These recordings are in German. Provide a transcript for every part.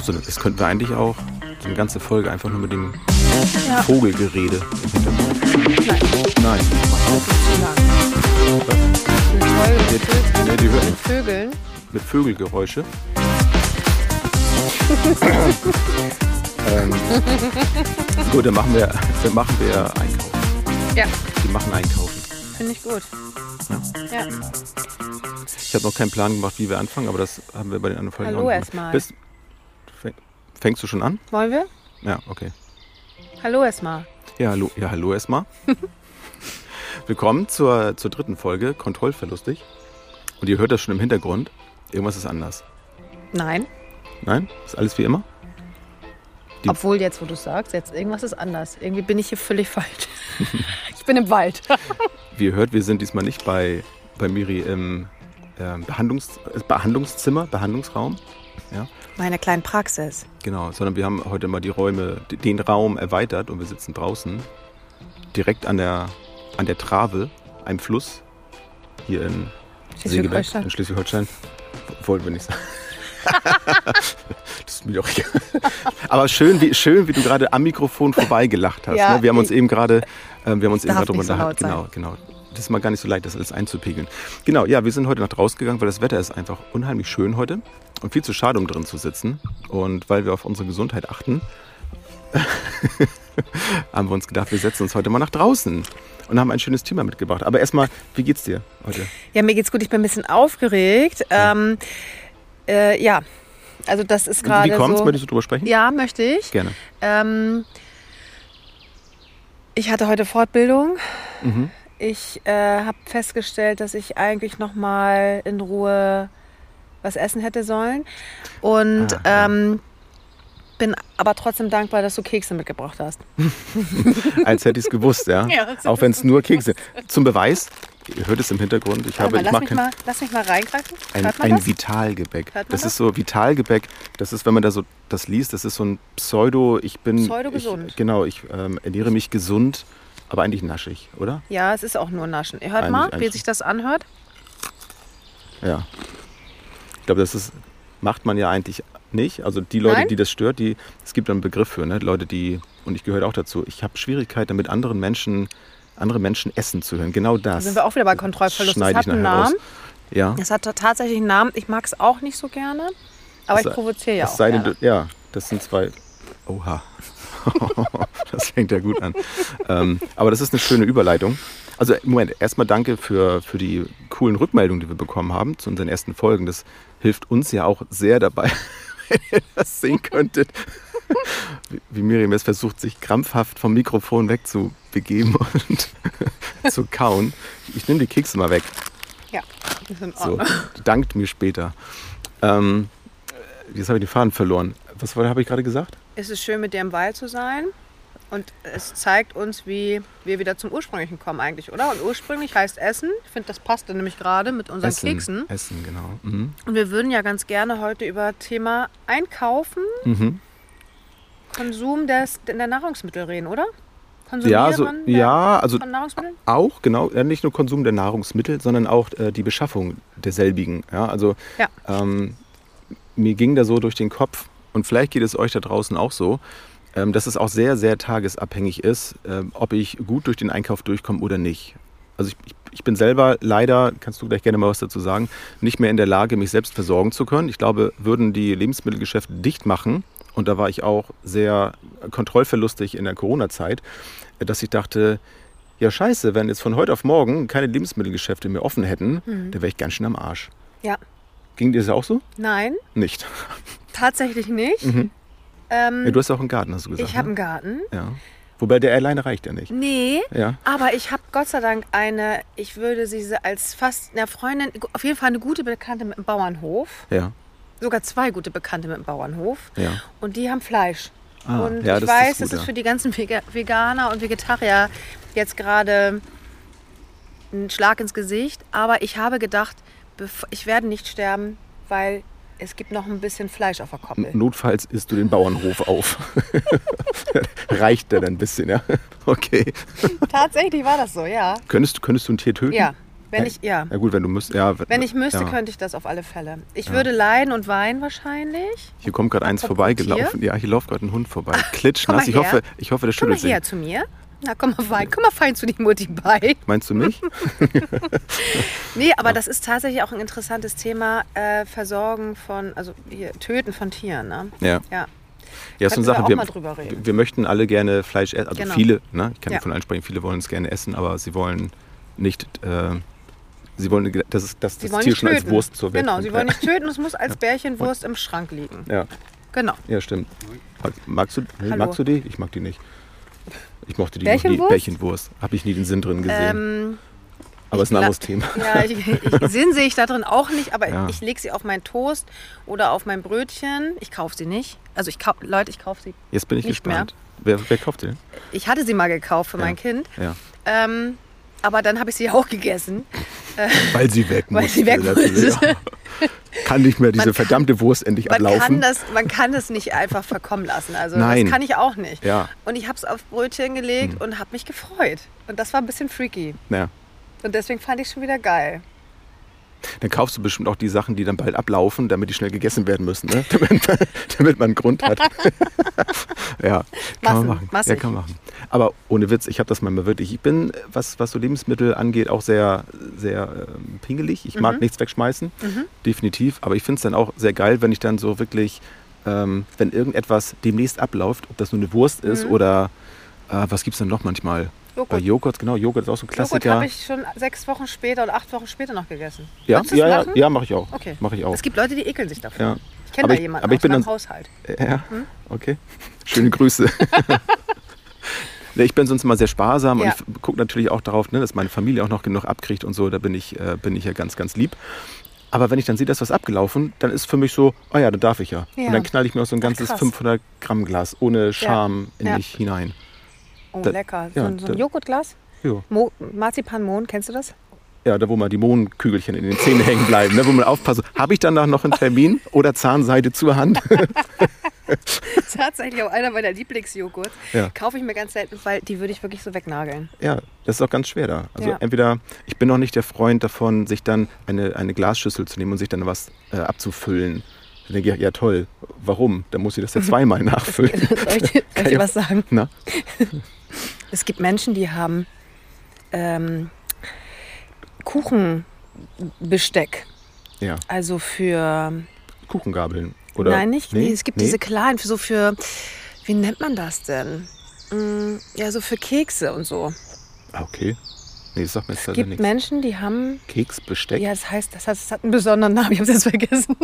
so, so, das könnten wir eigentlich auch so eine ganze Folge einfach nur mit dem Ja. Vogelgerede im Hintergrund. Nein, Nein. mit, Vögeln- Nee, die mit. Vögeln. Mit Vögelgeräusche. ähm, gut, dann machen wir, dann machen wir Einkaufen. Ja, Wir machen Einkaufen. finde ich gut. Ja. Ich habe noch keinen Plan gemacht, wie wir anfangen, aber das haben wir bei den anderen Folgen Hallo erstmal. Fängst du schon an? Wollen wir? Ja, okay. Hallo erstmal. Ja, hallo, ja, hallo erstmal. Willkommen zur, zur dritten Folge, Kontrollverlustig. Und ihr hört das schon im Hintergrund. Irgendwas ist anders. Nein, Nein? Ist alles wie immer? Die- obwohl jetzt, wo du sagst, jetzt irgendwas ist anders. Irgendwie bin ich hier völlig falsch. ich bin im Wald. Wie ihr hört, wir sind diesmal nicht bei, bei Miri im ähm, Behandlungs, äh, Behandlungszimmer, Behandlungsraum. Ja, Meine kleinen Praxis. genau. Sondern wir haben heute mal die Räume, den Raum erweitert und wir sitzen draußen. Direkt an der, an der Trave, einem Fluss. Hier in Schleswig-Holstein. in Schleswig-Holstein. Wollten wir nicht sagen. das ist mir doch egal. Aber schön, wie, schön, wie du gerade am Mikrofon vorbeigelacht hast. Ja, ne? Wir haben uns eben gerade, ähm, wir haben uns eben Darf gerade drüber nicht so unterhalten. laut Genau, genau. Das ist mal gar nicht so leicht, das alles einzupegeln. Genau, ja, wir sind heute nach draußen gegangen, weil das Wetter ist einfach unheimlich schön heute und viel zu schade, um drin zu sitzen. Und weil wir auf unsere Gesundheit achten, haben wir uns gedacht, wir setzen uns heute mal nach draußen und haben ein schönes Thema mitgebracht. Aber erstmal, wie geht's dir heute? Ja, mir geht's gut. Ich bin ein bisschen aufgeregt. Ähm, äh, ja, also das ist gerade Wie kommt's? so. Möchtest du drüber sprechen? Ja, möchte ich. Gerne. Ähm, ich hatte heute Fortbildung. Mhm. Ich äh, habe festgestellt, dass ich eigentlich noch mal in Ruhe was essen hätte sollen und Ah, ja. ähm, bin aber trotzdem dankbar, dass du Kekse mitgebracht hast. Als hätte ich es gewusst, ja. Ja, Auch wenn es nur Kekse sind. Zum Beweis, ihr hört es im Hintergrund, ich habe, Warte ich mal, lass, mag mich kein, mal, lass mich mal reingreifen. ein, ein das? Vitalgebäck. Das das? ist so Vitalgebäck, das ist, wenn man da so das liest, das ist so ein Pseudo, ich bin... Pseudo-gesund. Ich, genau, ich ähm, ernähre mich gesund, aber eigentlich naschig, oder? Ja, es ist auch nur Naschen. Ihr hört Eigentlich- mal, wie eigentlich- sich das anhört. Ja. Ich glaube, das ist, macht man ja eigentlich nicht. Also die Leute, Nein? die das stört, die, es gibt da einen Begriff für, ne? Leute, die, und ich gehöre auch dazu, ich habe Schwierigkeiten damit, anderen Menschen, andere Menschen essen zu hören. Genau Da das. sind wir auch wieder bei Kontrollverlust. Das schneide hat ich einen raus. Namen. Ja. Das hat tatsächlich einen Namen. Ich mag es auch nicht so gerne, aber Es ich provoziere ja auch sei denn, gerne. ja, das sind zwei. Oha. das fängt ja gut an. ähm, aber das ist eine schöne Überleitung. Also, Moment, erstmal danke für, für die coolen Rückmeldungen, die wir bekommen haben zu unseren ersten Folgen. Das hilft uns ja auch sehr dabei, wenn ihr das sehen könntet. Wie- Miriam es versucht, sich krampfhaft vom Mikrofon wegzubegeben und zu kauen. Ich nehme die Kekse mal weg. Ja, ist in So, dankt mir später. Ähm, jetzt habe ich den Faden verloren. Was habe ich gerade gesagt? Es ist schön, mit dir im Wald zu sein. Und es zeigt uns, wie wir wieder zum Ursprünglichen kommen eigentlich, oder? Und ursprünglich heißt Essen. Ich finde, das passte nämlich gerade mit unseren Essen. Keksen. Essen, genau. Mhm. Und wir würden ja ganz gerne heute über Thema Einkaufen, Mhm. Konsum des, der Nahrungsmittel reden, oder? Konsumieren Ja, so, der, ja, also von Nahrungsmitteln? auch, genau, nicht nur Konsum der Nahrungsmittel, sondern auch äh, die Beschaffung derselbigen. Ja, also Ja. ähm, mir ging da so durch den Kopf, und vielleicht geht es euch da draußen auch so, ähm, dass es auch sehr, sehr tagesabhängig ist, ähm, ob ich gut durch den Einkauf durchkomme oder nicht. Also ich, ich, ich bin selber leider, kannst du gleich gerne mal was dazu sagen, nicht mehr in der Lage, mich selbst versorgen zu können. Ich glaube, würden die Lebensmittelgeschäfte dicht machen, und da war ich auch sehr kontrollverlustig in der Corona-Zeit, dass ich dachte, ja scheiße, wenn jetzt von heute auf morgen keine Lebensmittelgeschäfte mehr offen hätten, Mhm. dann wäre ich ganz schön am Arsch. Ja. Ging dir das auch so? Nein, Nicht. tatsächlich nicht. Mhm. Ähm, Ja, du hast auch einen Garten, hast du gesagt. ich habe ne? einen Garten. Ja. Wobei der alleine reicht ja nicht. Nee, Ja. aber ich habe Gott sei Dank eine, ich würde sie als fast eine Freundin, auf jeden Fall eine gute Bekannte mit dem Bauernhof. Ja. Sogar zwei gute Bekannte mit dem Bauernhof. Ja. Und die haben Fleisch. Ah, und ja, ich das weiß, ist gut, das ist für die ganzen Vega- Veganer und Vegetarier jetzt gerade ein Schlag ins Gesicht. Aber ich habe gedacht, ich werde nicht sterben, weil es gibt noch ein bisschen Fleisch auf der Koppel. Notfalls isst du den Bauernhof auf. Reicht der dann ein bisschen, ja? Okay. Tatsächlich war das so, ja. Könntest, könntest du ein Tier töten? Ja, Wenn ich, ja. Ja gut, wenn du müsst, ja. Wenn ich müsste, ja. könnte ich das auf alle Fälle. Ich würde leiden und weinen wahrscheinlich. Hier kommt gerade eins vorbeigelaufen. Ja, hier läuft gerade ein Hund vorbei. Klitschnass. Komm Ich mal hoffe, ich hoffe, Komm mal schüttelt sich. her zu mir. Na, komm mal fein, komm mal fein zu die Mutti bei. Meinst du mich? Nee, aber das ist tatsächlich auch ein interessantes Thema, äh, Versorgen von, also hier, Töten von Tieren. Ne? Ja. Ja. Ja, ist so eine wir Sache. Wir, wir möchten alle gerne Fleisch essen. Also Genau. viele, ne? ich kann Ja. nicht von allen sprechen, viele wollen es gerne essen, aber sie wollen nicht, äh, sie wollen, dass, es- dass das wollen Tier schon als. Wurst zur Welt Genau, sie wollen ja. nicht töten, es muss als Bärchenwurst im Schrank liegen. Ja, Genau. ja, stimmt. Magst du, Hallo. magst du die? Ich mag die nicht. Ich mochte die. Bärchenwurst? Bärchenwurst. Habe ich nie den Sinn drin gesehen. Ähm, aber ist ein anderes Thema. Ja, ich, ich, Sinn sehe ich da drin auch nicht, aber Ja. ich lege sie auf meinen Toast oder auf mein Brötchen. Ich kaufe sie nicht. Also ich kau Leute, ich kaufe sie. Jetzt bin ich nicht gespannt. Wer, wer kauft den? Ich hatte sie mal gekauft für Ja. mein Kind, Ja. ähm, aber dann habe ich sie auch gegessen. Weil sie weg Weil muss. sie weg muss. Kann nicht mehr diese Man- verdammte Wurst endlich Man ablaufen. kann, das, man kann das nicht einfach verkommen lassen. Also Nein. das kann ich auch nicht. Ja. Und ich habe es auf Brötchen gelegt und habe mich gefreut. Und das war ein bisschen freaky. ja. Und deswegen fand ich es schon wieder geil. Dann kaufst du bestimmt auch die Sachen, die dann bald ablaufen, damit die schnell gegessen werden müssen, ne? damit, man, damit man einen Grund hat. ja, kann Massen, man machen. Ja, massig. kann man machen. Aber ohne Witz, ich habe das manchmal wirklich. Ich bin, was, was so Lebensmittel angeht, auch sehr, sehr ähm, pingelig. Ich Mhm. mag nichts wegschmeißen, definitiv. Aber ich finde es dann auch sehr geil, wenn ich dann so wirklich, ähm, wenn irgendetwas demnächst abläuft, ob das nur eine Wurst ist Mhm. oder äh, was gibt es dann noch manchmal? Bei Joghurt. Joghurt, genau, Joghurt ist auch so ein Joghurt Klassiker. habe ich schon sechs Wochen später oder acht Wochen später noch gegessen. ja, ja, ja, ja, mache ich auch. Okay. Mache ich auch. Es gibt Leute, die ekeln sich davon. Ja. Ich kenne da ich- jemanden aber ich aus bin dann- Haushalt. Ja, okay. Schöne Grüße. Ich bin sonst immer sehr sparsam Ja. und gucke natürlich auch darauf, ne, dass meine Familie auch noch genug abkriegt und so. Da bin ich, äh, bin ich ja ganz, ganz lieb. Aber wenn ich dann sehe, dass was abgelaufen, dann ist für mich so, oh ja, dann darf ich ja. Ja. Und dann knall ich mir auch so ein ganzes krass. 500 Gramm Glas ohne Scham in Ja. mich hinein. Oh, Da- lecker. So, ja, ein- so ein da- Joghurtglas? Jo. Mo Marzipanmohn, kennst du das? Ja, da wo mal die Mohnkügelchen in den Zähnen hängen bleiben, ne, wo man aufpasst, habe ich danach noch einen Termin oder Zahnseide zur Hand? Tatsächlich auch einer meiner Lieblingsjoghurt. Ja. Kaufe ich mir ganz selten, weil die würde ich wirklich so wegnageln. Ja, das ist auch ganz schwer da. Also Ja. entweder, ich bin auch nicht der Freund davon, sich dann eine, eine Glasschüssel zu nehmen und sich dann was äh, abzufüllen. Dann denke ich, ja toll, warum? Dann muss ich das ja zweimal nachfüllen. Soll ich, dir- soll ich dir was sagen? Na? Es gibt Menschen, die haben ähm, Kuchenbesteck. Ja, Also für. Kuchengabeln. Oder? nein, nicht. Nee, es gibt Nee? diese kleinen, so für. Wie nennt man das denn? Mm, Ja, so für Kekse und so. Ah, okay. Nee, das sagt mir jetzt Es gibt nichts. Menschen, die haben. Keksbesteck? Ja, das heißt, das hat, das hat einen besonderen Namen, ich habe das vergessen.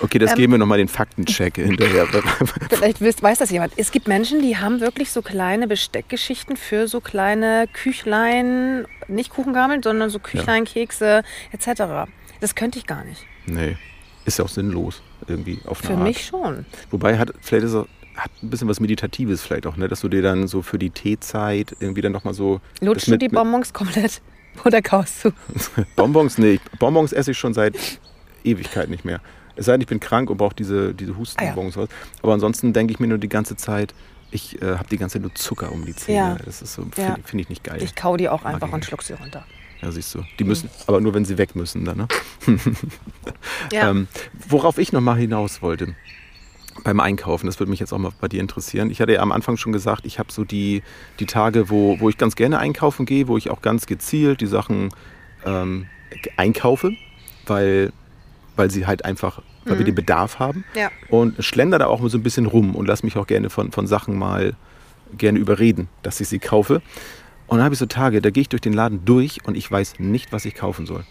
Okay, das Ähm, geben wir nochmal den Faktencheck hinterher. Vielleicht wisst, weiß das jemand. Es gibt Menschen, die haben wirklich so kleine Besteckgeschichten für so kleine Küchlein, nicht Kuchengabeln, sondern so Küchlein, Kekse etc. Das könnte ich gar nicht. nee, ist ja auch sinnlos irgendwie auf eine Für Art. mich schon. Wobei hat vielleicht ist es, hat ein bisschen was Meditatives vielleicht auch, ne? dass du dir dann so für die Teezeit irgendwie dann nochmal so... Lutschst du die Bonbons komplett oder kaust du? Bonbons, nee, Bonbons esse ich schon seit Ewigkeit nicht mehr. Es sei denn, ich bin krank und brauche diese, diese Hustenbonbons. raus. Aber ansonsten denke ich mir nur die ganze Zeit, ich äh, habe die ganze Zeit nur Zucker um die Zähne. Ja. Das ist so, Ja. finde find ich nicht geil. Ich kau die auch einfach ich und schluck sie runter. ja, siehst du. Die müssen, aber nur wenn sie weg müssen dann, ne? Ja. Ähm, worauf ich noch mal hinaus wollte, beim Einkaufen, das würde mich jetzt auch mal bei dir interessieren. Ich hatte ja am Anfang schon gesagt, ich habe so die, die Tage, wo, wo ich ganz gerne einkaufen gehe, wo ich auch ganz gezielt die Sachen ähm, einkaufe, weil, weil sie halt einfach, weil wir den Bedarf haben. ja. Und schlender da auch so ein bisschen rum und lass mich auch gerne von, von Sachen mal gerne überreden, dass ich sie kaufe. Und dann habe ich so Tage, da gehe ich durch den Laden durch und ich weiß nicht, was ich kaufen soll.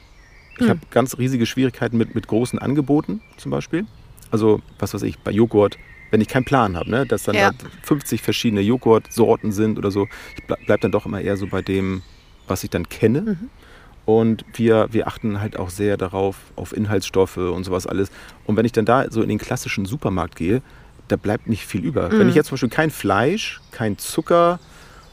Ich habe ganz riesige Schwierigkeiten mit, mit großen Angeboten zum Beispiel. Also, was weiß ich, bei Joghurt, wenn ich keinen Plan habe, ne, dass dann Ja. da 50 verschiedene Joghurtsorten sind oder so. Ich bleib, bleib dann doch immer eher so bei dem, was ich dann kenne. Und wir, wir achten halt auch sehr darauf, auf Inhaltsstoffe und sowas alles. Und wenn ich dann da so in den klassischen Supermarkt gehe, da bleibt nicht viel über. Wenn ich jetzt zum Beispiel kein Fleisch, kein Zucker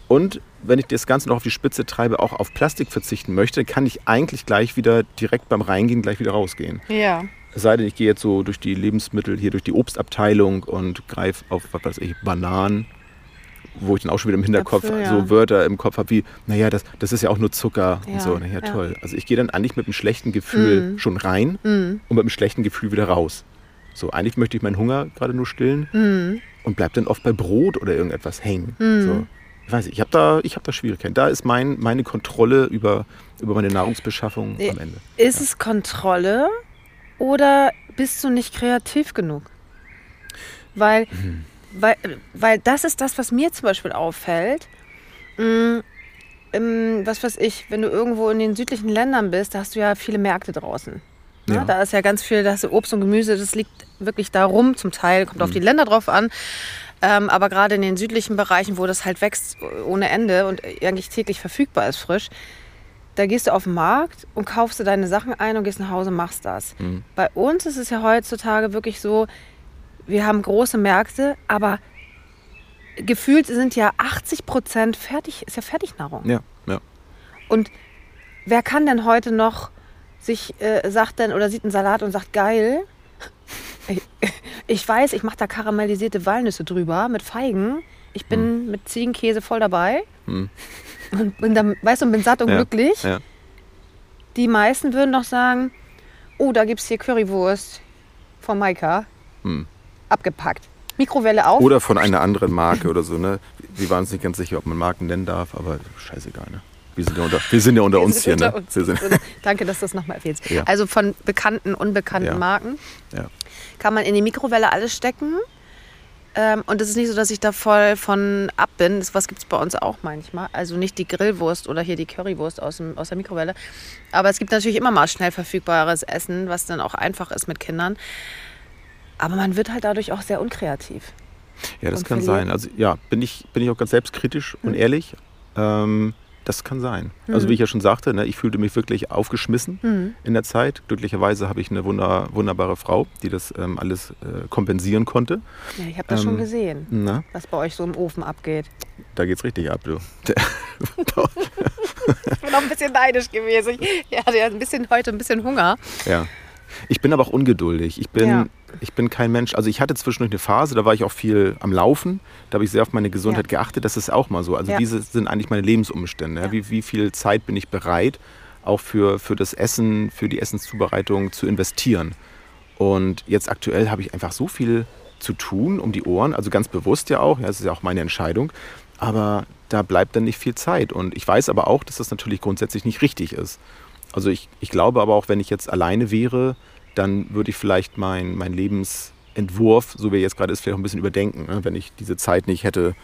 und wenn ich das Ganze noch auf die Spitze treibe, auch auf Plastik verzichten möchte, kann ich eigentlich gleich wieder direkt beim Reingehen gleich wieder rausgehen. Ja. Es sei denn, ich gehe jetzt so durch die Lebensmittel, hier durch die Obstabteilung und greife auf, was weiß ich, Bananen wo ich dann auch schon wieder im Hinterkopf Äpfel, ja. so Wörter im Kopf habe wie, naja, das, das ist ja auch nur Zucker Ja, und so. Na ja, ja. toll. Also ich gehe dann eigentlich mit einem schlechten Gefühl Mhm. schon rein Mhm. und mit einem schlechten Gefühl wieder raus. So, eigentlich möchte ich meinen Hunger gerade nur stillen Mhm. und bleib dann oft bei Brot oder irgendetwas hängen. Mhm. So. Ich weiß nicht, ich habe da, ich hab da Schwierigkeiten. Da ist mein, meine Kontrolle über, über meine Nahrungsbeschaffung Nee. am Ende. Ist es Kontrolle oder bist du nicht kreativ genug? Weil, weil, weil das ist das, was mir zum Beispiel auffällt. Im, was weiß ich, wenn du irgendwo in den südlichen Ländern bist, da hast du ja viele Märkte draußen. Ne? Ja. Da ist ja ganz viel, da hast du Obst und Gemüse, das liegt wirklich da rum zum Teil, kommt auf die Länder drauf an. Ähm, aber gerade in den südlichen Bereichen, wo das halt wächst ohne Ende und eigentlich täglich verfügbar ist frisch, da gehst du auf den Markt und kaufst dir deine Sachen ein und gehst nach Hause und machst das. Mhm. Bei uns ist es ja heutzutage wirklich so, wir haben große Märkte, aber gefühlt sind ja 80 Prozent fertig, ist ja Fertignahrung. Ja, ja. Und wer kann denn heute noch sich äh, sagt denn oder sieht einen Salat und sagt geil? Ich, ich weiß, ich mache da karamellisierte Walnüsse drüber mit Feigen. Ich bin mit Ziegenkäse voll dabei Hm. Und bin dann, weißt du, und bin satt und Ja, glücklich. Ja. Die meisten würden doch sagen, oh, da gibt es hier Currywurst von Maika. Hm. Abgepackt. Mikrowelle auf. Oder von einer anderen Marke oder so, ne? Wir waren uns nicht ganz sicher, ob man Marken nennen darf, aber scheißegal, ne? Wir sind ja unter, wir sind ja unter Wir uns hier, unter ne? uns. Sind, Danke, dass du das nochmal erzählst. Ja. Also von bekannten, unbekannten Ja. Marken ja. kann man in die Mikrowelle alles stecken. Ähm, und es ist nicht so, dass ich da voll von ab bin. Das was gibt es bei uns auch manchmal. Also nicht die Grillwurst oder hier die Currywurst aus, dem, aus der Mikrowelle. Aber es gibt natürlich immer mal schnell verfügbares Essen, was dann auch einfach ist mit Kindern. Aber man wird halt dadurch auch sehr unkreativ. Ja, das kann verliert. sein. Also ja, bin ich, bin ich auch ganz selbstkritisch und ehrlich. Ähm, das kann sein. Also wie ich ja schon sagte, ne, ich fühlte mich wirklich aufgeschmissen Mhm. in der Zeit. Glücklicherweise habe ich eine wunder, wunderbare Frau, die das ähm, alles äh, kompensieren konnte. Ja, ich habe das schon Ähm, gesehen, Na, was bei euch so im Ofen abgeht. da geht's richtig ab, du. Ich bin auch ein bisschen neidisch gewesen. Ich hatte ja ein bisschen, heute ein bisschen Hunger. Ja. Ich bin aber auch ungeduldig. Ich bin, Ja. ich bin kein Mensch. Also ich hatte zwischendurch eine Phase, da war ich auch viel am Laufen. Da habe ich sehr auf meine Gesundheit Ja. geachtet. Das ist auch mal so. Also Ja. diese sind eigentlich meine Lebensumstände. Wie, wie viel Zeit bin ich bereit, auch für, für das Essen, für die Essenszubereitung zu investieren? Und jetzt aktuell habe ich einfach so viel zu tun um die Ohren, also ganz bewusst ja auch, ja, das ist ja auch meine Entscheidung, aber da bleibt dann nicht viel Zeit. Und ich weiß aber auch, dass das natürlich grundsätzlich nicht richtig ist. Also ich, ich glaube aber auch, wenn ich jetzt alleine wäre, dann würde ich vielleicht mein, mein Lebensentwurf, so wie er jetzt gerade ist, vielleicht auch ein bisschen überdenken, ne? wenn ich diese Zeit nicht hätte,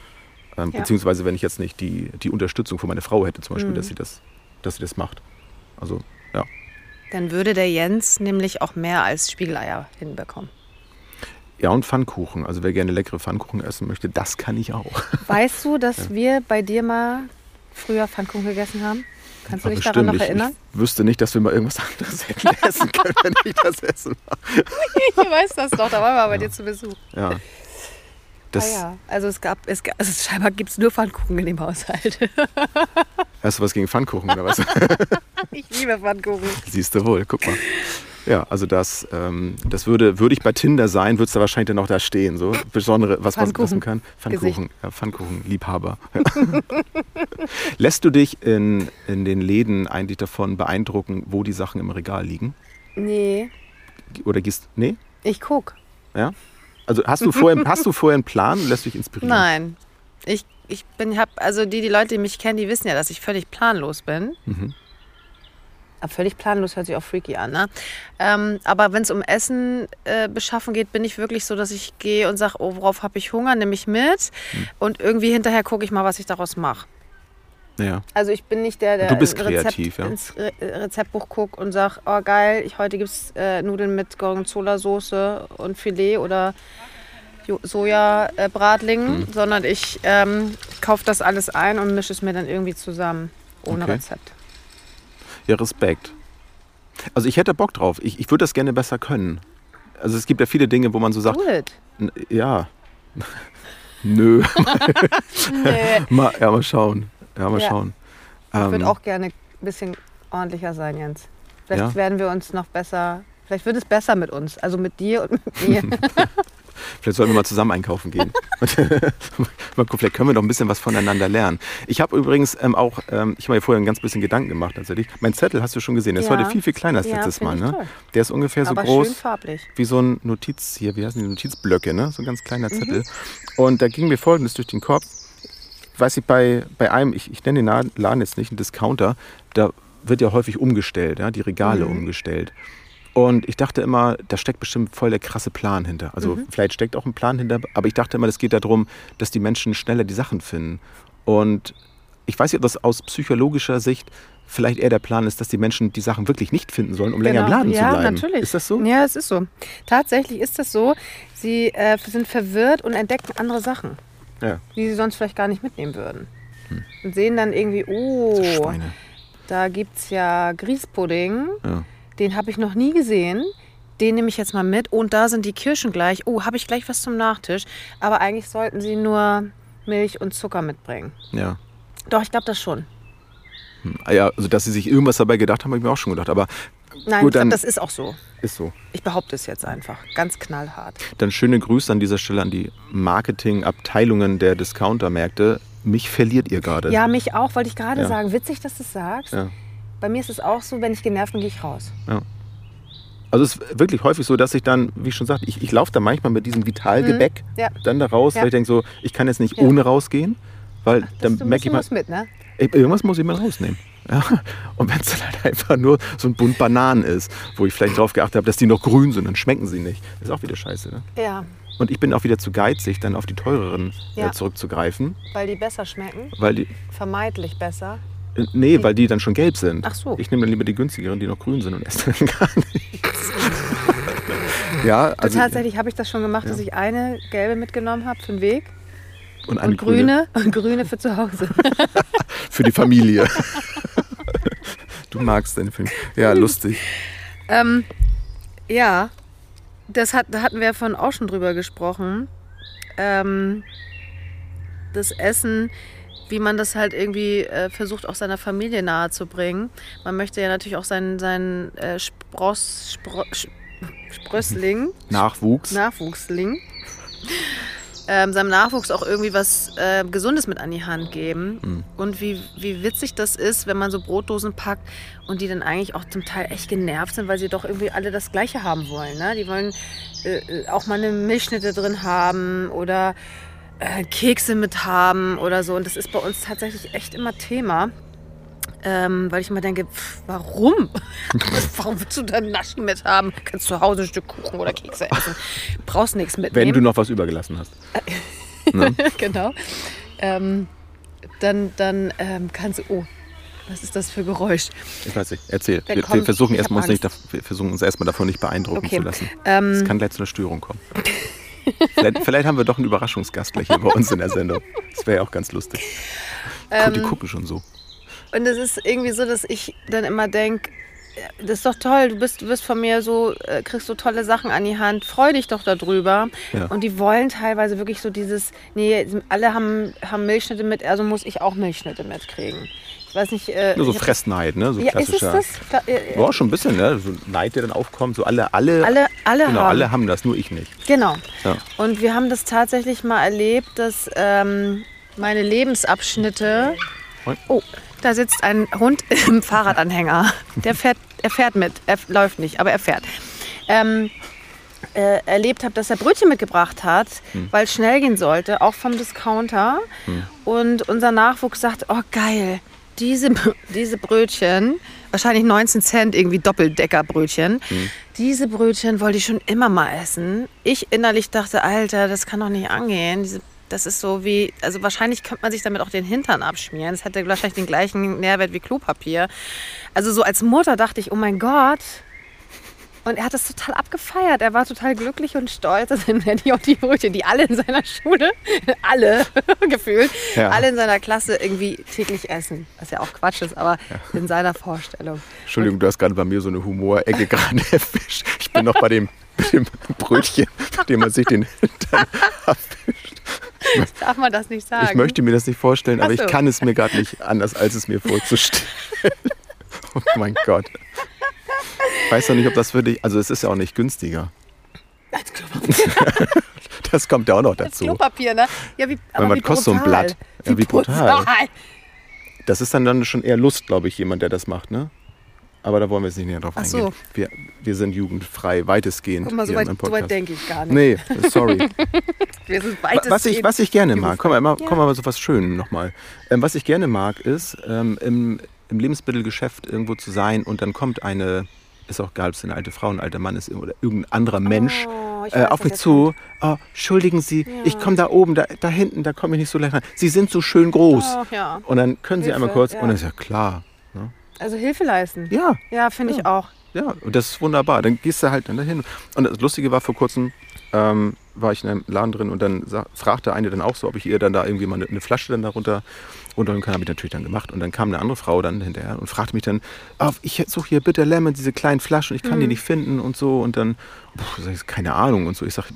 ähm, Ja. beziehungsweise wenn ich jetzt nicht die, die Unterstützung von meiner Frau hätte, zum Beispiel, Mhm. dass, sie das, dass sie das macht. Also ja. Dann würde der Jens nämlich auch mehr als Spiegeleier hinbekommen. Ja, und Pfannkuchen. Also wer gerne leckere Pfannkuchen essen möchte, das kann ich auch. Weißt du, dass wir bei dir mal früher Pfannkuchen gegessen haben? Kannst du dich daran noch ich, erinnern? Ich wüsste nicht, dass wir mal irgendwas anderes hätten essen können, wenn ich das essen Ich weiß das doch, da waren wir bei dir zu Besuch. Ja. Das, ah, ja. Also es gab, es gab also scheinbar gibt es nur Pfannkuchen in dem Haushalt. Hast du was gegen Pfannkuchen oder was? Ich liebe Pfannkuchen. Siehst du wohl, guck mal. Ja, also das, ähm, das würde, würde ich bei Tinder sein, würde es da wahrscheinlich dann auch da stehen. So besondere, was man Pfannkuchen. essen kann. Pfannkuchen, ja, Pfannkuchen-Liebhaber. Ja. Lässt du dich in, in den Läden eigentlich davon beeindrucken, wo die Sachen im Regal liegen? Nee, Oder gehst, nee? ich guck. Ja? Also hast du vorher, hast du vorher einen Plan und lässt dich inspirieren? Nein. Ich, ich bin, hab, also die, die Leute, die mich kennen, die wissen ja, dass ich völlig planlos bin. Mhm. Aber völlig planlos hört sich auch freaky an, ne? Ähm, aber wenn es um Essen äh, beschaffen geht, bin ich wirklich so, dass ich gehe und sage, oh, worauf habe ich Hunger, nehme ich mit. Hm. Und irgendwie hinterher gucke ich mal, was ich daraus mache. Ja. Also ich bin nicht der, der bist im Rezept, kreativ, ja. ins Re Rezeptbuch guckt und sagt, oh geil, ich, heute gibt es äh, Nudeln mit Gorgonzola-Soße und Filet oder Jo- Soja-Bratling, Mhm. sondern ich ähm, kaufe das alles ein und mische es mir dann irgendwie zusammen, ohne Okay. Rezept. Ja, Respekt. Also ich hätte Bock drauf. Ich, ich würde das gerne besser können. Also es gibt ja viele Dinge, wo man so sagt, Do it. n- ja, nö, Nee. mal, ja, mal schauen. Ja, mal Ja. schauen. Ich Ähm, würde auch gerne ein bisschen ordentlicher sein, Jens. Vielleicht Ja? werden wir uns noch besser, vielleicht wird es besser mit uns, also mit dir und mit mir. Vielleicht sollten wir mal zusammen einkaufen gehen. mal gucken, vielleicht können wir noch ein bisschen was voneinander lernen. Ich habe übrigens ähm, auch, ähm, ich habe mir vorher ein ganz bisschen Gedanken gemacht tatsächlich. Mein Zettel hast du schon gesehen, der ist Ja. heute viel, viel kleiner als Ja, letztes Mal. Ne? toll. Der ist ungefähr so Aber groß schön farblich. wie so ein Notiz hier, wie heißen die Notizblöcke, ne? So ein ganz kleiner Mhm. Zettel. Und da ging mir folgendes durch den Kopf. Weiß ich, bei, bei einem, ich, ich nenne den Laden- Laden jetzt nicht, ein Discounter, da wird ja häufig umgestellt, ja, die Regale Mhm. umgestellt. Und ich dachte immer, da steckt bestimmt voll der krasse Plan hinter. Also Mhm. vielleicht steckt auch ein Plan hinter, aber ich dachte immer, das geht darum, dass die Menschen schneller die Sachen finden. Und ich weiß nicht, ob das aus psychologischer Sicht vielleicht eher der Plan ist, dass die Menschen die Sachen wirklich nicht finden sollen, um länger im Genau. Laden ja, zu bleiben. natürlich. Ist das so? Ja, es ist so. Tatsächlich ist das so. Sie äh, sind verwirrt und entdecken andere Sachen, Ja. die sie sonst vielleicht gar nicht mitnehmen würden. Und sehen dann irgendwie, oh, da gibt es ja Grießpudding. Ja. Den habe ich noch nie gesehen. Den nehme ich jetzt mal mit. Und da sind die Kirschen gleich. Oh, habe ich gleich was zum Nachtisch. Aber eigentlich sollten sie nur Milch und Zucker mitbringen. ja. Doch, ich glaube das schon. Ah Ja, also dass sie sich irgendwas dabei gedacht haben, habe ich mir auch schon gedacht. Aber Nein, Gut, ich glaube, das ist auch so. ist so. Ich behaupte es jetzt einfach. Ganz knallhart. Dann schöne Grüße an dieser Stelle an die Marketingabteilungen der Discountermärkte. Mich verliert ihr gerade. Ja, mich auch, wollte ich gerade Ja. sagen. Witzig, dass du es sagst. Ja. Bei mir ist es auch so, wenn ich genervt bin, gehe ich raus. Also es ist wirklich häufig so, dass ich dann, wie ich schon sagte, ich, ich laufe da manchmal mit diesem Vitalgebäck Ja. dann da raus, Ja. weil ich denke so, ich kann jetzt nicht Ja. ohne rausgehen, weil Das dann merke ich mal, was mit, ne? irgendwas muss ich mal rausnehmen. Ja? Und wenn es dann halt einfach nur so ein Bund Bananen ist, wo ich vielleicht darauf geachtet habe, dass die noch grün sind, dann schmecken sie nicht. Das ist auch wieder scheiße. Ne? Ja, Und ich bin auch wieder zu geizig, dann auf die teureren Ja. äh, zurückzugreifen, weil die besser schmecken. weil die, Vermeintlich besser. Äh, Nee, weil die dann schon gelb sind. Ach so. Ich nehme dann lieber die günstigeren, die noch grün sind und esse dann gar nichts. ja, also Tatsächlich habe ich das schon gemacht, dass ich eine gelbe mitgenommen habe für den Weg und eine und grüne und grüne für zu Hause. für die Familie. du magst den Film. Ja, lustig. ähm, ja, das hat, da hatten wir ja vorhin auch schon drüber gesprochen. Ähm, das Essen, wie man das halt irgendwie äh, versucht, auch seiner Familie nahe zu bringen. Man möchte ja natürlich auch seinen, seinen äh, Spross, Spro, Sprössling Nachwuchs. Nachwuchsling, ähm, seinem Nachwuchs auch irgendwie was äh, Gesundes mit an die Hand geben. Mhm. Und wie, wie witzig das ist, wenn man so Brotdosen packt und die dann eigentlich auch zum Teil echt genervt sind, weil sie doch irgendwie alle das Gleiche haben wollen. Ne? Die wollen äh, äh, auch mal eine Milchschnitte drin haben oder äh, Kekse mit haben oder so. Und das ist bei uns tatsächlich echt immer Thema. Ähm, weil ich immer denke, pff, warum? warum willst du da Naschi mit haben? Kannst zu Hause ein Stück Kuchen oder Kekse essen. Brauchst nichts mitnehmen. Wenn du noch was übergelassen hast. Ne? genau. Ähm, dann dann ähm, kannst du. Oh, was ist das für Geräusch? Ich weiß nicht, erzähl. Wir, wir versuchen, erstmal uns nicht, wir versuchen uns erstmal davon nicht beeindrucken Okay. zu lassen. Ähm, Es kann gleich zu einer Störung kommen. vielleicht, vielleicht haben wir doch einen Überraschungsgast gleich hier bei uns in der Sendung. Das wäre ja auch ganz lustig. Guck, die Ähm, gucken schon so. Und es ist irgendwie so, dass ich dann immer denke, das ist doch toll, du bist, du bist von mir so, äh, kriegst so tolle Sachen an die Hand, freu dich doch darüber. Ja. Und die wollen teilweise wirklich so dieses, nee, alle haben, haben Milchschnitte mit, also muss ich auch Milchschnitte mitkriegen. Ich weiß nicht. Äh, Nur so Fressneid, ne? So Ja, ist es klassischer. das? Da, äh, Ja, schon ein bisschen, ne? So Neid, der dann aufkommt. So alle, alle, Alle, alle genau, haben. alle haben das, nur ich nicht. Genau. Ja. Und wir haben das tatsächlich mal erlebt, dass ähm, meine Lebensabschnitte. Moin. Oh, da sitzt ein Hund im Fahrradanhänger. Der fährt, er fährt mit. Er läuft nicht, aber er fährt. Ähm, äh, erlebt habe, dass er Brötchen mitgebracht hat, Hm. weil es schnell gehen sollte, auch vom Discounter. Und unser Nachwuchs sagt, oh geil, diese, diese Brötchen, wahrscheinlich 19 Cent, irgendwie Doppeldeckerbrötchen, diese Brötchen wollte ich schon immer mal essen. Ich innerlich dachte, Alter, das kann doch nicht angehen. Diese, das ist so wie, also wahrscheinlich könnte man sich damit auch den Hintern abschmieren. Das hätte wahrscheinlich den gleichen Nährwert wie Klopapier. Also so als Mutter dachte ich, oh mein Gott, und er hat das total abgefeiert. Er war total glücklich und stolz. Das sind ja die, auch die Brötchen, die alle in seiner Schule, alle gefühlt, Ja. alle in seiner Klasse irgendwie täglich essen. Was ja auch Quatsch ist, aber in seiner Vorstellung. Entschuldigung, du hast gerade bei mir so eine Humorecke gerade erwischt. Ich bin noch bei dem, dem Brötchen, mit dem man sich den Hintern abwischt. Darf man das nicht sagen? Ich möchte mir das nicht vorstellen, aber Ach so. ich kann es mir gerade nicht anders, als es mir vorzustellen. Oh mein Gott. Ich weiß doch nicht, ob das für dich, also es ist ja auch nicht günstiger. Das kommt ja auch noch dazu. Klopapier, ne? Ja, wie, Weil aber was wie kostet so ein. Blatt? Ja, wie brutal. brutal. Das ist dann, dann schon eher Lust, glaube ich, jemand, der das macht, ne? Aber da wollen wir jetzt nicht näher drauf Ach so. eingehen. Wir, wir sind jugendfrei, weitestgehend. Guck mal, so weit, so weit denke ich gar nicht. Nee, sorry. Wir sind weitestgehend. was, ich, was ich gerne mag, komm mal, Ja. komm mal so was Schönes nochmal. Ähm, was ich gerne mag, ist ähm, im, im Lebensmittelgeschäft irgendwo zu sein und dann kommt eine, ist auch egal, ob es eine alte Frau, ein alter Mann ist oder irgendein anderer Mensch Oh, ich äh, weiß, auf mich zu. Oh, entschuldigen Sie, ich komme da oben, da, da hinten, da komme ich nicht so leicht rein. Sie sind so schön groß. Ach, ja. Und dann können Sie Hilfe, einmal kurz, ja. und dann ist ja klar. Also Hilfe leisten. Ja, Ja, finde ich auch. ja, und das ist wunderbar. Dann gehst du halt dann dahin. Und das Lustige war vor kurzem, ähm, war ich in einem Laden drin und dann fragte eine dann auch so, ob ich ihr dann da irgendwie mal eine, eine Flasche dann darunter runterholen kann. Habe ich natürlich dann gemacht. Und dann kam eine andere Frau dann hinterher und fragte mich dann, ah, ich suche hier bitte Lemon, diese kleinen Flaschen, ich kann die nicht finden und so. Und dann, ich, keine Ahnung und so. Ich sag,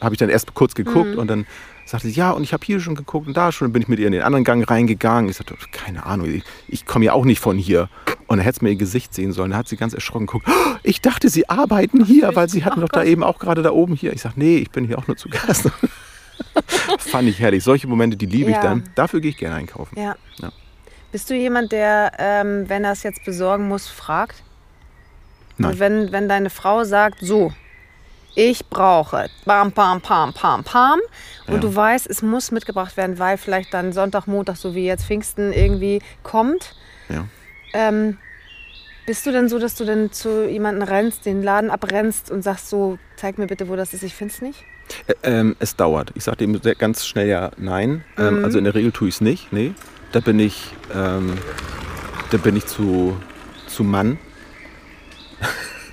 habe ich dann erst kurz geguckt und dann sagte sie, ja, und ich habe hier schon geguckt und da schon. Dann bin ich mit ihr in den anderen Gang reingegangen. Ich sagte, keine Ahnung, ich, ich komme ja auch nicht von hier. Und dann hätte mir ihr Gesicht sehen sollen. Da hat sie ganz erschrocken geguckt. "Oh, Ich dachte, sie arbeiten hier, weil sie hatten doch da eben auch gerade da oben hier. Ich sage, nee, ich bin hier auch nur zu Gast. Fand ich herrlich. Solche Momente, die liebe ich Ja. dann. Dafür gehe ich gerne einkaufen. Ja. Ja. Bist du jemand, der, ähm, wenn er es jetzt besorgen muss, fragt? Nein. Und wenn, wenn deine Frau sagt, so, ich brauche bam, bam, pam, pam, pam und Ja. du weißt, es muss mitgebracht werden, weil vielleicht dann Sonntag, Montag, so wie jetzt Pfingsten irgendwie kommt, Ja. ähm, bist du denn so, dass du dann zu jemandem rennst, den Laden abrennst und sagst so, zeig mir bitte, wo das ist, ich finde es nicht? Ä- Ähm, es dauert. Ich sage dem ganz schnell ja nein. Ähm, Mhm. also in der Regel tue ich es nicht. Nee. Da bin ich, ähm, da bin ich zu, zu Mann.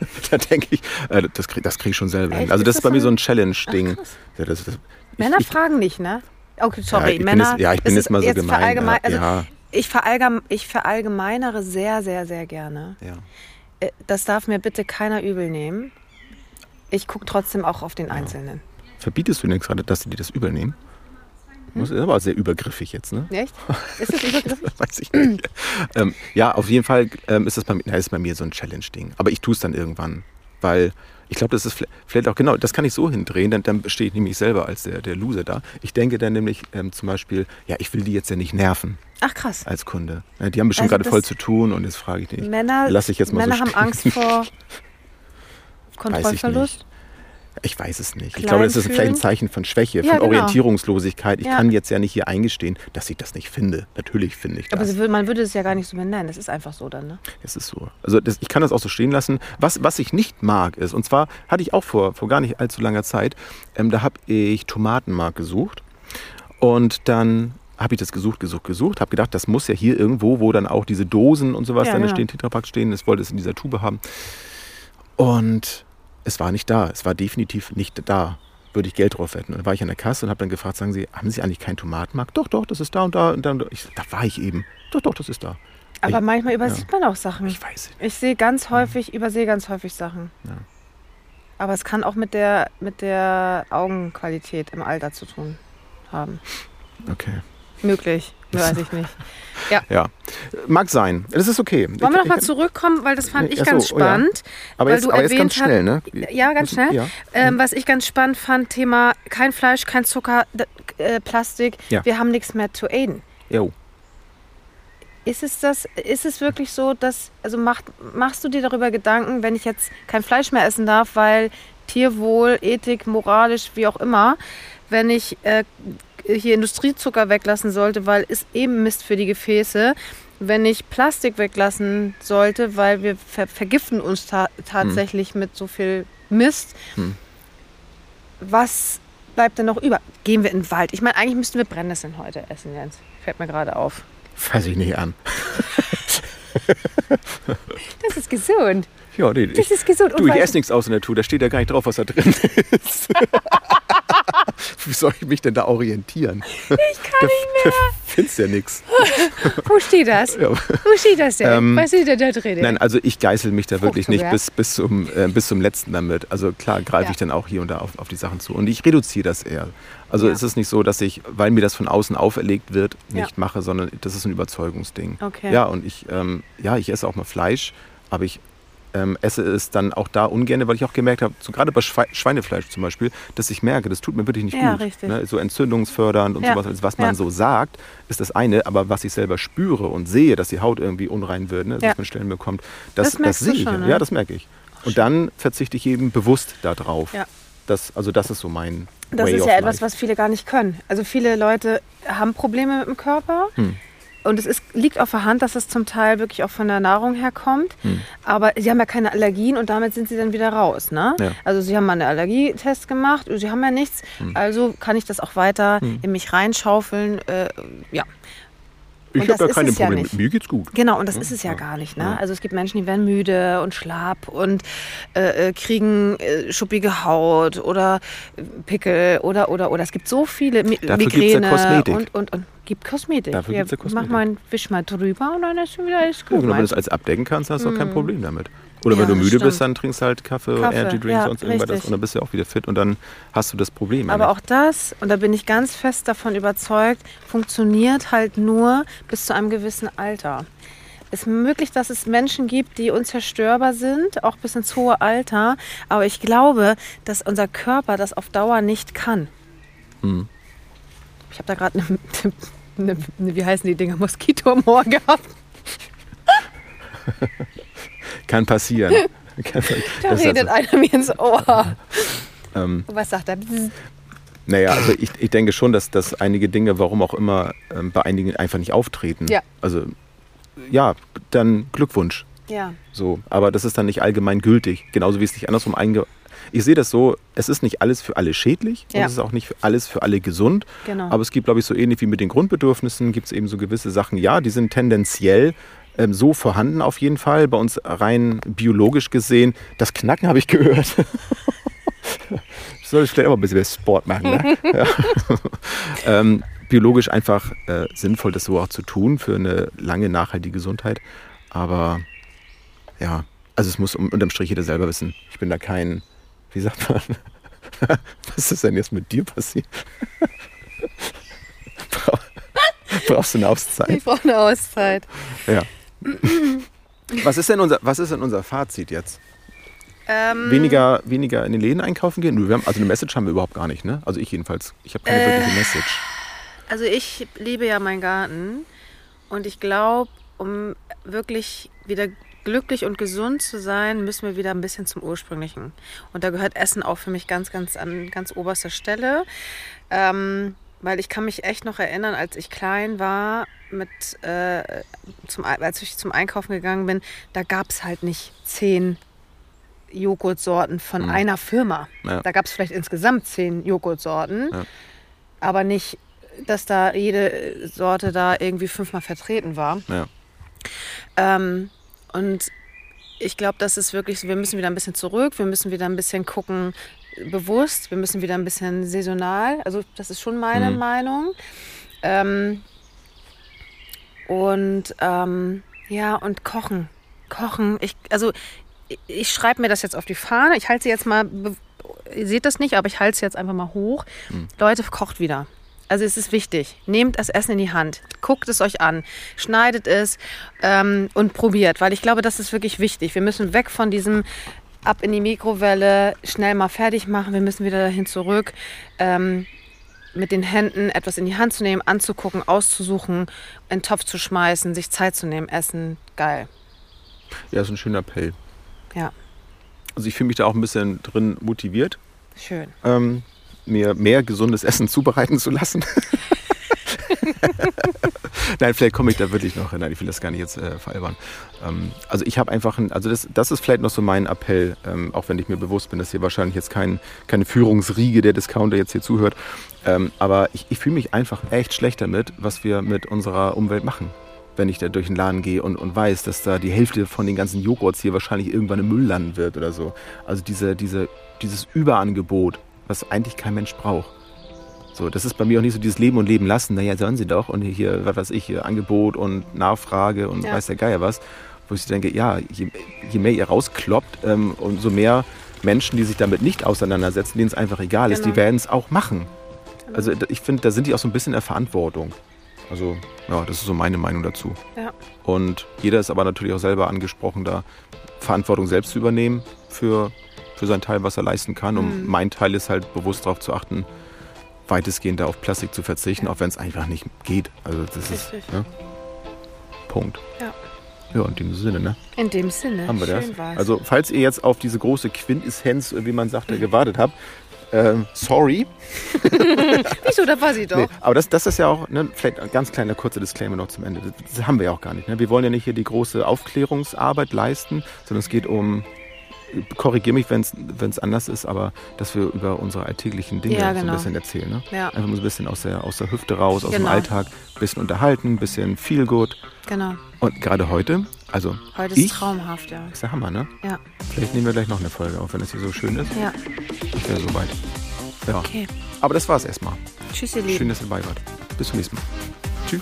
da denke ich, äh, das kriege das krieg ich schon selber hin. Also das Ist ist bei das mir so ein- Challenge-Ding. Ja, das, das, Männer ich, fragen nicht, ne? Okay, sorry, bin Männer. jetzt- ja, ich bin jetzt mal so gemein, verallgemein- ja, also ja. Ich, verallgem, ich verallgemeinere sehr, sehr, sehr gerne. ja. Äh, Das darf mir bitte keiner übel nehmen. Ich gucke trotzdem auch auf den Einzelnen. Verbietest du denn gerade, dass sie dir das übel nehmen? Das ist aber sehr übergriffig jetzt, ne? Echt? Ist das übergriffig? Weiß ich nicht. ähm, ja, auf jeden Fall ähm, ist das bei mir, na, ist bei mir so ein Challenge-Ding. Aber ich tue es dann irgendwann. Weil ich glaube, das ist vielleicht- auch genau, das kann ich so hindrehen, dann, dann stehe ich nämlich selber als der, der Loser da. Ich denke dann nämlich ähm, zum Beispiel, ja, ich will die jetzt ja nicht nerven Ach krass. als Kunde. Ja, die haben bestimmt Also gerade voll zu tun und jetzt frage ich nicht. Männer, lass ich jetzt mal Männer so haben. Angst vor Kontrollverlust. Ich weiß es nicht. Ich glaube, das ist vielleicht ein? Zeichen von Schwäche, Ja, von genau. Orientierungslosigkeit. Ich Ja. kann jetzt ja nicht hier eingestehen, dass ich das nicht finde. Natürlich finde ich das. Aber man würde es ja gar nicht so benennen. Das ist einfach so dann, ne? Es ist so. Also das, ich kann das auch so stehen lassen. Was, was ich nicht mag ist, und zwar hatte ich auch vor, vor gar nicht allzu langer Zeit, ähm, da habe ich Tomatenmark gesucht. Und dann habe ich das gesucht, gesucht, gesucht. Habe gedacht, das muss ja hier irgendwo, wo dann auch diese Dosen und sowas Ja, dann genau. stehen, Tetrapack stehen. Das wollte es in dieser Tube haben. Und es war nicht da. Es war definitiv nicht da. Würde ich Geld drauf wetten. Und dann war ich an der Kasse und habe dann gefragt, sagen Sie, haben Sie eigentlich keinen Tomatenmark? Doch, doch, das ist da und da. Und dann, ich, da war ich eben. Doch, doch, das ist da. Aber Ich- manchmal übersieht man auch Sachen. Ich weiß nicht. Ich sehe ganz häufig, übersehe ganz häufig Sachen. Ja. Aber es kann auch mit der, mit der Augenqualität im Alter zu tun haben. Okay. Möglich, weiß ich nicht. Ja, mag sein. Das ist okay. Wollen wir noch mal zurückkommen, weil das fand ich so, ganz oh ja. spannend. Aber jetzt, aber jetzt ganz schnell, ne? Ja, ganz schnell. Ja. Ähm, was ich ganz spannend fand, Thema kein Fleisch, kein Zucker, äh, Plastik. Ja. Wir haben nichts mehr zu aiden. Jo. Ist es das, ist es wirklich so, dass, also macht, machst du dir darüber Gedanken, wenn ich jetzt kein Fleisch mehr essen darf, weil Tierwohl, Ethik, moralisch, wie auch immer, wenn ich äh, hier Industriezucker weglassen sollte, weil es eben Mist für die Gefäße, wenn ich Plastik weglassen sollte, weil wir ver vergiften uns ta tatsächlich mit so viel Mist. Hm. Was bleibt denn noch über? Gehen wir in den Wald? Ich meine, eigentlich müssten wir Brennnesseln heute essen, Jens. Fällt mir gerade auf. Fass ich nicht an. Das ist gesund. Ja, nee, Das ist gesund. du, ich esse nichts aus in der Tour. Da steht ja gar nicht drauf, was da drin ist. Wie soll ich mich denn da orientieren? Ich kann nicht mehr. Findest ja nichts. Wo steht das? Ja. Wo steht das denn? Ähm, Was steht denn da drin? Nein, also ich geißel mich da wirklich nicht bis, bis, zum, äh, bis zum letzten damit. Also klar greife Ja. ich dann auch hier und da auf, auf die Sachen zu. Und ich reduziere das eher. Also Ja. es ist nicht so, dass ich, weil mir das von außen auferlegt wird, nicht mache, sondern das ist ein Überzeugungsding. Okay. Ja, und ich, ähm, ja, ich esse auch mal Fleisch, aber ich ähm, esse es dann auch da ungern, weil ich auch gemerkt habe, so gerade bei Schwe Schweinefleisch zum Beispiel, dass ich merke, das tut mir wirklich nicht Ja, gut. richtig. Ne? So entzündungsfördernd und Ja. sowas, also was man Ja. so sagt, ist das eine, aber was ich selber spüre und sehe, dass die Haut irgendwie unrein wird, ne? dass man Stellen bekommt, das, Das du sehe ich. schon, ja. ne? ja, das merke ich. Und dann verzichte ich eben bewusst darauf. Ja. Das, also das ist so mein Das Way ist ja etwas, life. was viele gar nicht können. Also viele Leute haben Probleme mit dem Körper. Hm. Und es ist, liegt auf der Hand, dass es zum Teil wirklich auch von der Nahrung herkommt. Hm. Aber sie haben ja keine Allergien und damit sind sie dann wieder raus. Ne? Ja. Also sie haben mal einen Allergietest gemacht, sie haben ja nichts. Hm. Also kann ich das auch weiter in mich reinschaufeln. Äh, ja, Ich habe da keine ja Probleme. nicht. Mir geht's gut. Genau, und das ist es ja gar nicht. Ne? Ja. Also es gibt Menschen, die werden müde und schlapp und äh, äh, kriegen äh, schuppige Haut oder äh, Pickel oder oder oder. Es gibt so viele Mi Dafür gibt's ja Migräne Kosmetik. und und und gibt Kosmetik. Dafür gibt's ja Kosmetik. Mach mal, wisch mal drüber und dann ist schon wieder alles Ja, gut. genau, wenn du das als abdecken kannst, hast du auch kein Hm. Problem damit. Oder Ja, wenn du müde stimmt. bist, dann trinkst du halt Kaffee, Kaffee, Energy Drinks, ja, sonst irgendwas und dann bist du auch wieder fit und dann hast du das Problem. Aber auch das, und da bin ich ganz fest davon überzeugt, funktioniert halt nur bis zu einem gewissen Alter. Es ist möglich, dass es Menschen gibt, die unzerstörbar sind, auch bis ins hohe Alter. Aber ich glaube, dass unser Körper das auf Dauer nicht kann. Hm. Ich habe da gerade eine, eine, eine, wie heißen die Dinger, Moskito im Ohr gehabt. Kann passieren. Da das redet also, einer mir ins Ohr. ähm, Und was sagt er? Naja, also ich, ich denke schon, dass, dass einige Dinge, warum auch immer, ähm, bei einigen einfach nicht auftreten. Ja. Also ja, dann Glückwunsch. Ja, So, aber das ist dann nicht allgemein gültig. Genauso wie es nicht andersrum einge. Ich sehe das so, es ist nicht alles für alle schädlich und Ja. es ist auch nicht für alles für alle gesund. genau. Aber es gibt, glaube ich, so ähnlich wie mit den Grundbedürfnissen, gibt es eben so gewisse Sachen, ja, die sind tendenziell ähm, so vorhanden auf jeden Fall. Bei uns rein biologisch gesehen, das Knacken habe ich gehört. Ich soll vielleicht auch mal ein bisschen mehr Sport machen. Ne? ja. ähm, biologisch einfach äh, sinnvoll, das so auch zu tun für eine lange, nachhaltige Gesundheit. Aber ja, also es muss unterm Strich jeder selber wissen. Ich bin da kein, wie sagt man, was ist denn jetzt mit dir passiert? Bra- Brauchst du eine Auszeit? ich brauche eine Auszeit. Ja. Was ist denn unser, was ist denn unser Fazit jetzt? Ähm, Weniger, weniger in den Läden einkaufen gehen? Haben, also eine Message haben wir überhaupt gar nicht, ne? Also ich jedenfalls. Ich habe keine Äh. wirkliche Message. Also ich liebe ja meinen Garten und ich glaube, um wirklich wieder glücklich und gesund zu sein, müssen wir wieder ein bisschen zum Ursprünglichen. Und da gehört Essen auch für mich ganz, ganz an ganz oberster Stelle. Ähm, weil ich kann mich echt noch erinnern, als ich klein war, mit, äh, zum, als ich zum Einkaufen gegangen bin, da gab es halt nicht zehn Joghurtsorten von Mhm. einer Firma. Ja. Da gab es vielleicht insgesamt zehn Joghurtsorten, Ja. aber nicht, dass da jede Sorte da irgendwie fünfmal vertreten war. Ja. Ähm, und ich glaube, das ist wirklich so, wir müssen wieder ein bisschen zurück, wir müssen wieder ein bisschen gucken, bewusst, wir müssen wieder ein bisschen saisonal. Also das ist schon meine Mhm. Meinung. Ähm, und ähm, ja, und kochen. Kochen. Ich, also ich, ich schreibe mir das jetzt auf die Fahne. Ich halte sie jetzt mal, ihr seht das nicht, aber ich halte sie jetzt einfach mal hoch. Mhm. Leute, kocht wieder. Also es ist wichtig. Nehmt das Essen in die Hand. Guckt es euch an. Schneidet es ähm, und probiert. Weil ich glaube, das ist wirklich wichtig. Wir müssen weg von diesem ab in die Mikrowelle, schnell mal fertig machen. Wir müssen wieder dahin zurück. Ähm, mit den Händen etwas in die Hand zu nehmen, anzugucken, auszusuchen, in den Topf zu schmeißen, sich Zeit zu nehmen, essen. Geil. Ja, ist ein schöner Appell. Ja. Also ich fühle mich da auch ein bisschen drin motiviert, Schön. ähm, mir mehr gesundes Essen zubereiten zu lassen. Nein, vielleicht komme ich da wirklich noch hin. Nein, ich will das gar nicht jetzt äh, veralbern. Ähm, also ich habe einfach, ein, also das, das ist vielleicht noch so mein Appell, ähm, auch wenn ich mir bewusst bin, dass hier wahrscheinlich jetzt kein, keine Führungsriege der Discounter jetzt hier zuhört. Ähm, aber ich, ich fühle mich einfach echt schlecht damit, was wir mit unserer Umwelt machen. Wenn ich da durch den Laden gehe und, und weiß, dass da die Hälfte von den ganzen Joghurts hier wahrscheinlich irgendwann im Müll landen wird oder so. Also diese, diese, dieses Überangebot, was eigentlich kein Mensch braucht. So, das ist bei mir auch nicht so dieses Leben und Leben lassen. Naja, sollen sie doch. Und hier, was weiß ich, hier Angebot und Nachfrage und Ja. weiß der Geier was. Wo ich denke, ja, je, je mehr ihr rauskloppt, ähm, umso mehr Menschen, die sich damit nicht auseinandersetzen, denen es einfach egal ist, die Genau. werden es auch machen. Also da- ich finde, da sind die auch so ein bisschen in der Verantwortung. Also ja, das ist so meine Meinung dazu. Ja. Und jeder ist aber natürlich auch selber angesprochen, da Verantwortung selbst zu übernehmen für, für seinen Teil, was er leisten kann. Und Mhm. mein Teil ist halt bewusst darauf zu achten, weitestgehend da auf Plastik zu verzichten, auch wenn es einfach nicht geht. Also das ist Richtig. ne? Punkt. Ja. Ja, in dem Sinne, ne? In dem Sinne. Haben wir schön das. war's. Also, falls ihr jetzt auf diese große Quintessenz, wie man sagte, gewartet habt, ähm, sorry. Wieso, da war sie doch. Nee, aber das, das ist ja auch, ne, vielleicht ein ganz kleiner kurzer Disclaimer noch zum Ende. Das, das haben wir ja auch gar nicht. Ne? Wir wollen ja nicht hier die große Aufklärungsarbeit leisten, sondern es geht um, korrigiere mich, wenn es anders ist, aber dass wir über unsere alltäglichen Dinge Ja, so genau. ein bisschen erzählen. Ne? Ja, Einfach mal so ein bisschen aus der, aus der Hüfte raus, aus dem Genau. Alltag, ein bisschen unterhalten, ein bisschen feel good. genau. Und gerade heute, also Heute Ich? ist traumhaft, ja. ist der Hammer, ne? Ja, Vielleicht nehmen wir gleich noch eine Folge auf, wenn es hier so schön ist. ja. Ich wäre soweit. Ja, Okay. aber das war's erstmal. Tschüss, ihr Lieben. Schön, dass ihr dabei wart. Bis zum nächsten Mal. Tschüss.